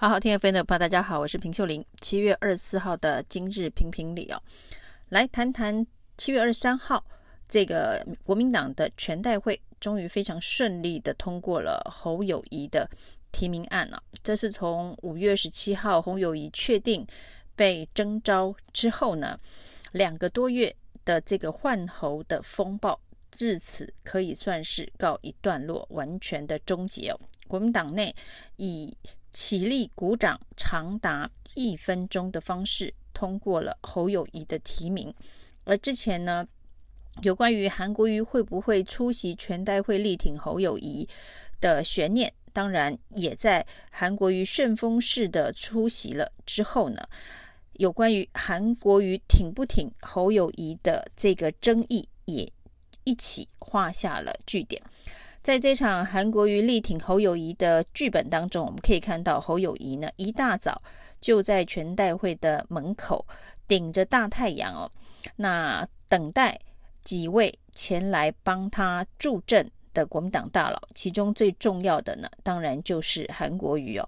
好好听 F 的朋友，大家好，我是平秀玲。七月二十四号的今日评评理哦，来谈谈七月二十三号这个国民党的全代会终于非常顺利的通过了侯友宜的提名案了。这是从五月十七号侯友宜确定被征召之后呢，两个多月的这个换侯的风暴，至此可以算是告一段落，完全的终结哦。国民党内以起立鼓掌长达一分钟的方式通过了侯友谊的提名，而之前呢，有关于韩国瑜会不会出席全代会力挺侯友谊的悬念，当然也在韩国瑜顺风式的出席了之后呢，有关于韩国瑜挺不挺侯友谊的这个争议也一起画下了句点。在这场韩国瑜力挺侯友谊的剧本当中，我们可以看到侯友谊呢一大早就在全代会的门口顶着大太阳哦，那等待几位前来帮他助阵的国民党大佬，其中最重要的呢，当然就是韩国瑜哦。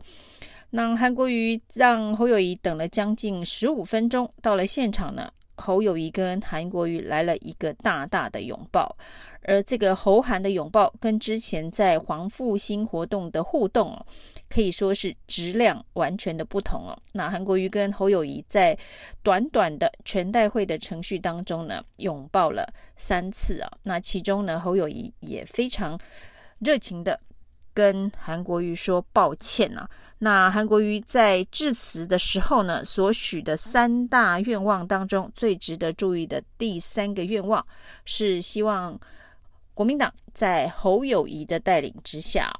那韩国瑜让侯友谊等了将近十五分钟，到了现场呢，侯友谊跟韩国瑜来了一个大大的拥抱。而这个侯韩的拥抱跟之前在黄复兴活动的互动哦，可以说是质量完全的不同哦。那韩国瑜跟侯友谊在短短的全代会的程序当中呢，拥抱了三次啊。那其中呢，侯友谊也非常热情的跟韩国瑜说抱歉啊。那韩国瑜在致辞的时候呢，所许的三大愿望当中，最值得注意的第三个愿望是希望。国民党在侯友谊的带领之下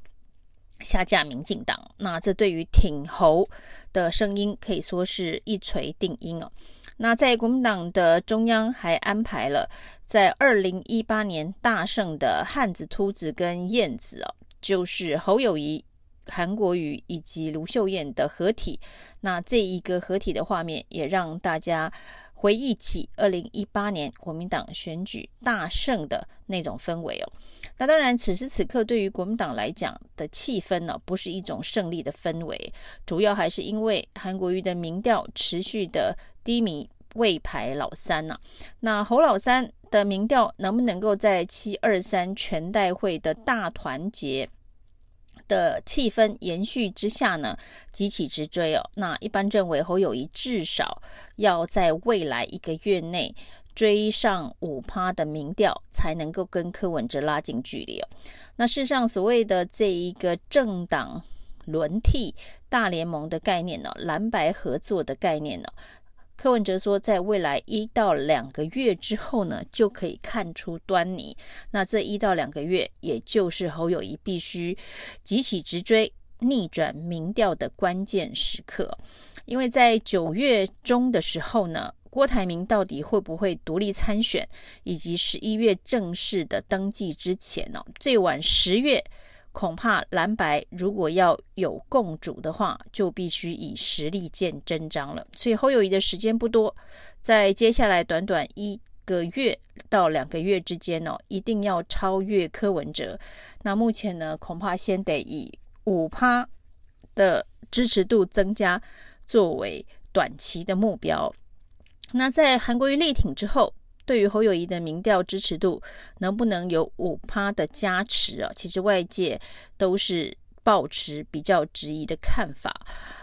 下架民进党，那这对于挺侯的声音可以说是一锤定音哦。那在国民党的中央还安排了在二零一八年大胜的汉子、秃子跟燕子哦，就是侯友谊、韩国瑜以及卢秀燕的合体。那这一个合体的画面也让大家。回忆起二零一八年国民党选举大胜的那种氛围哦，那当然此时此刻对于国民党来讲的气氛呢，不是一种胜利的氛围，主要还是因为韩国瑜的民调持续的低迷，未排老三呐。那侯老三的民调能不能够在七二三全代会的大团结的气氛延续之下呢，急起直追哦。那一般认为侯友宜至少要在未来一个月内追上五趴的民调，才能够跟柯文哲拉近距离哦。那事实上，所谓的这一个政党轮替大联盟的概念呢，蓝白合作的概念呢。柯文哲说，在未来一到两个月之后呢，就可以看出端倪。那这一到两个月，也就是侯友宜必须急起直追、逆转民调的关键时刻。因为在九月中的时候呢，郭台铭到底会不会独立参选，以及十一月正式的登记之前呢，最晚十月。恐怕蓝白如果要有共主的话，就必须以实力见真章了。所以侯友谊的时间不多，在接下来短短一个月到两个月之间、哦，一定要超越柯文哲。那目前呢，恐怕先得以五趴的支持度增加作为短期的目标。那在韩国瑜力挺之后。对于侯友宜的民调支持度能不能有五趴的加持啊？其实外界都是抱持比较质疑的看法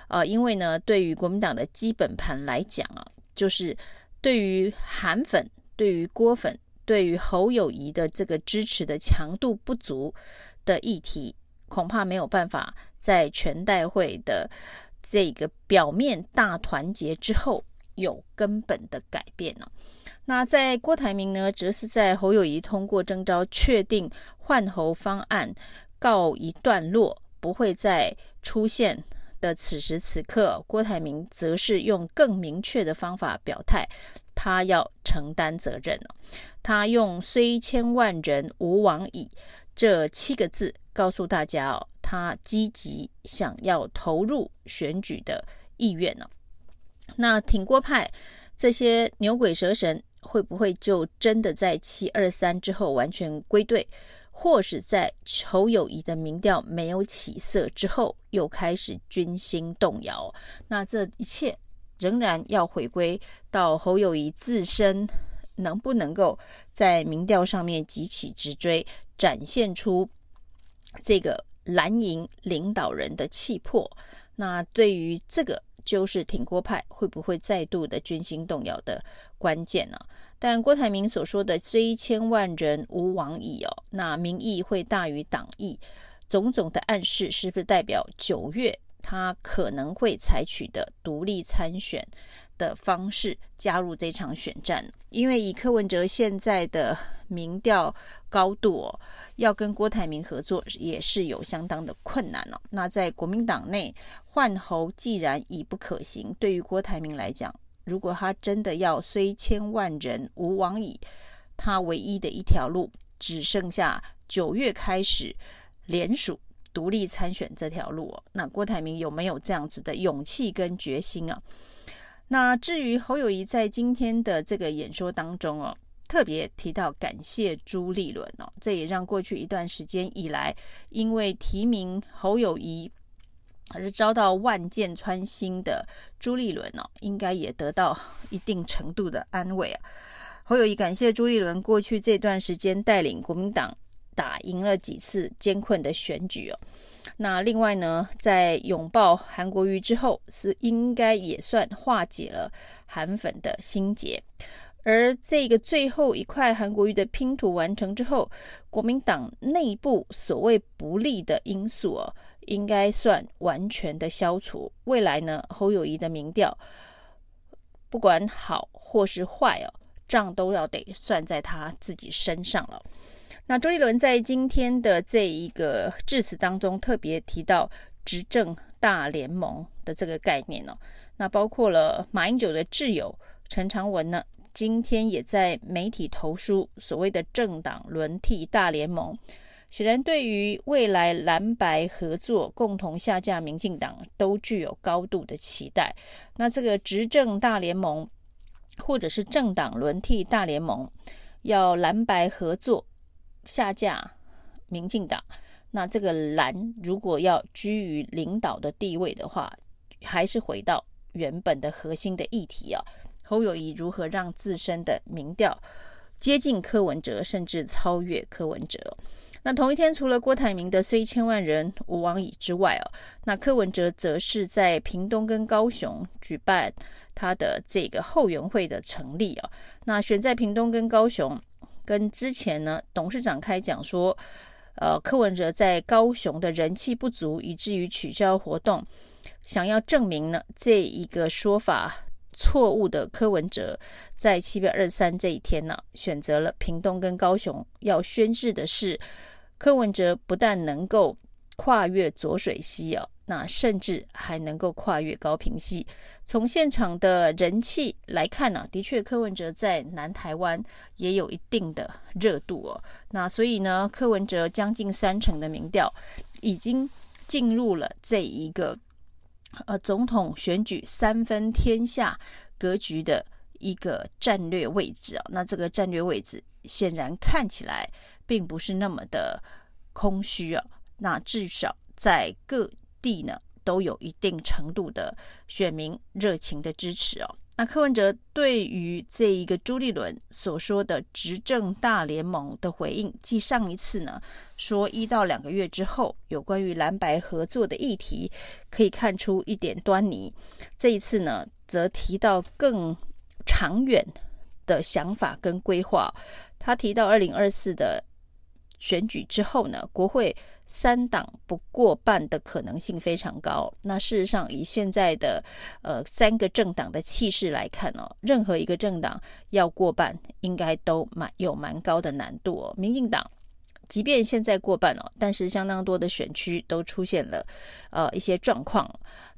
啊，因为呢，对于国民党的基本盘来讲啊，就是对于韩粉、对于郭粉、对于侯友宜的这个支持的强度不足的议题，恐怕没有办法在全代会的这个表面大团结之后有根本的改变呢。那在郭台铭呢，则是在侯友谊通过征召、确定换侯方案告一段落，不会再出现的此时此刻，郭台铭则是用更明确的方法表态，他要承担责任。他用“虽千万人，吾往矣”这七个字告诉大家哦，他积极想要投入选举的意愿呢。那挺郭派这些牛鬼蛇神。会不会就真的在七二三之后完全归队，或是在侯友谊的民调没有起色之后，又开始军心动摇。那这一切仍然要回归到侯友谊自身能不能够在民调上面急起直追，展现出这个蓝营领导人的气魄。那对于这个，就是挺郭派会不会再度的军心动摇的关键呢、但郭台铭所说的“虽千万人吾往矣”哦，那民意会大于党意，种种的暗示是不是代表九月他可能会采取的独立参选的方式加入这场选战？因为以柯文哲现在的民调高度哦，要跟郭台铭合作也是有相当的困难哦。那在国民党内换侯既然已不可行，对于郭台铭来讲，如果他真的要虽千万人吾往矣，他唯一的一条路只剩下九月开始联署独立参选这条路哦。那郭台铭有没有这样子的勇气跟决心啊？那至于侯友宜在今天的这个演说当中哦，特别提到感谢朱立伦哦，这也让过去一段时间以来因为提名侯友宜。而遭到万箭穿心的朱立伦哦，应该也得到一定程度的安慰啊。侯友宜感谢朱立伦过去这段时间带领国民党打赢了几次艰困的选举哦。那另外呢，在拥抱韩国瑜之后，是应该也算化解了韩粉的心结。而这个最后一块韩国瑜的拼图完成之后，国民党内部所谓不利的因素哦。应该算完全的消除。未来呢，侯友谊的民调不管好或是坏哦，账都要得算在他自己身上了。那周立伦在今天的这一个致辞当中，特别提到执政大联盟的这个概念哦。那包括了马英九的挚友陈长文呢，今天也在媒体投书所谓的政党轮替大联盟。显然，对于未来蓝白合作、共同下架民进党，都具有高度的期待。那这个执政大联盟，或者是政党轮替大联盟，要蓝白合作下架民进党，那这个蓝如果要居于领导的地位的话，还是回到原本的核心的议题啊。侯友谊如何让自身的民调接近柯文哲，甚至超越柯文哲？那同一天，除了郭台铭的“虽千万人吾往矣”之外哦，那柯文哲则是在屏东跟高雄举办他的这个后援会的成立哦。那选在屏东跟高雄，跟之前呢董事长开讲说，呃，柯文哲在高雄的人气不足，以至于取消活动，想要证明呢这一个说法错误的柯文哲，在七月二十三这一天呢，选择了屏东跟高雄，要宣誓的是。柯文哲不但能够跨越浊水溪哦，那甚至还能够跨越高屏溪。从现场的人气来看呢，的确柯文哲在南台湾也有一定的热度哦。那所以呢，柯文哲将近三成的民调已经进入了这一个呃总统选举三分天下格局的一个战略位置啊。那这个战略位置显然看起来。并不是那么的空虚啊，那至少在各地呢都有一定程度的选民热情的支持哦。那柯文哲对于这一个朱立伦所说的执政大联盟的回应，继上一次呢说一到两个月之后有关于蓝白合作的议题可以看出一点端倪，这一次呢则提到更长远的想法跟规划，他提到二零二四的。选举之后呢，国会三党不过半的可能性非常高。那事实上，以现在的呃三个政党的气势来看哦，任何一个政党要过半，应该都蛮有蛮高的难度哦。民进党即便现在过半哦，但是相当多的选区都出现了呃一些状况。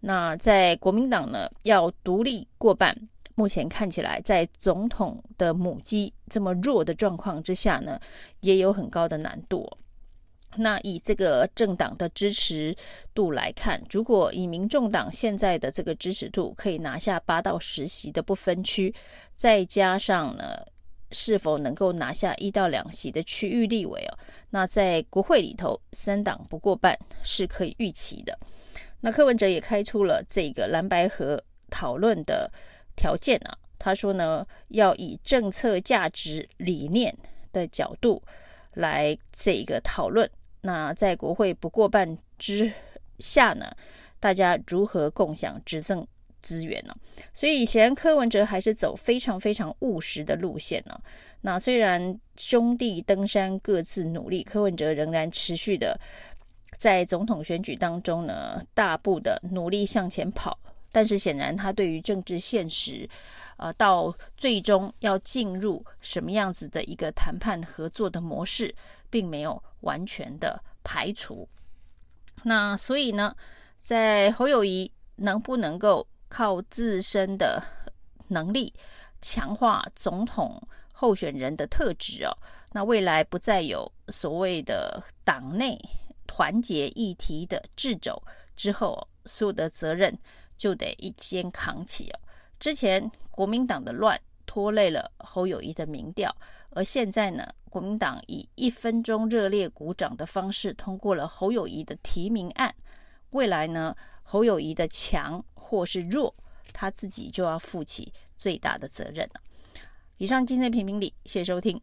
那在国民党呢，要独立过半。目前看起来，在总统的母鸡这么弱的状况之下呢，也有很高的难度。那以这个政党的支持度来看，如果以民众党现在的这个支持度可以拿下八到十席的不分区，再加上呢是否能够拿下一到两席的区域立委哦，那在国会里头三党不过半是可以预期的。那柯文哲也开出了这个蓝白合讨论的条件啊，他说呢，要以政策价值理念的角度来这个讨论。那在国会不过半之下呢，大家如何共享执政资源呢？所以显然柯文哲还是走非常非常务实的路线呢。那虽然兄弟登山各自努力，柯文哲仍然持续的在总统选举当中呢，大步的努力向前跑。但是显然他对于政治现实，呃，到最终要进入什么样子的一个谈判合作的模式，并没有完全的排除。那所以呢，在侯友谊能不能够靠自身的能力强化总统候选人的特质哦？那未来不再有所谓的党内团结议题的掣肘之后，所有的责任就得一肩扛起哦。之前国民党的乱拖累了侯友谊的民调，而现在呢，国民党以一分钟热烈鼓掌的方式通过了侯友谊的提名案。未来呢，侯友谊的强或是弱，他自己就要负起最大的责任了。以上今天的评评理，谢谢收听。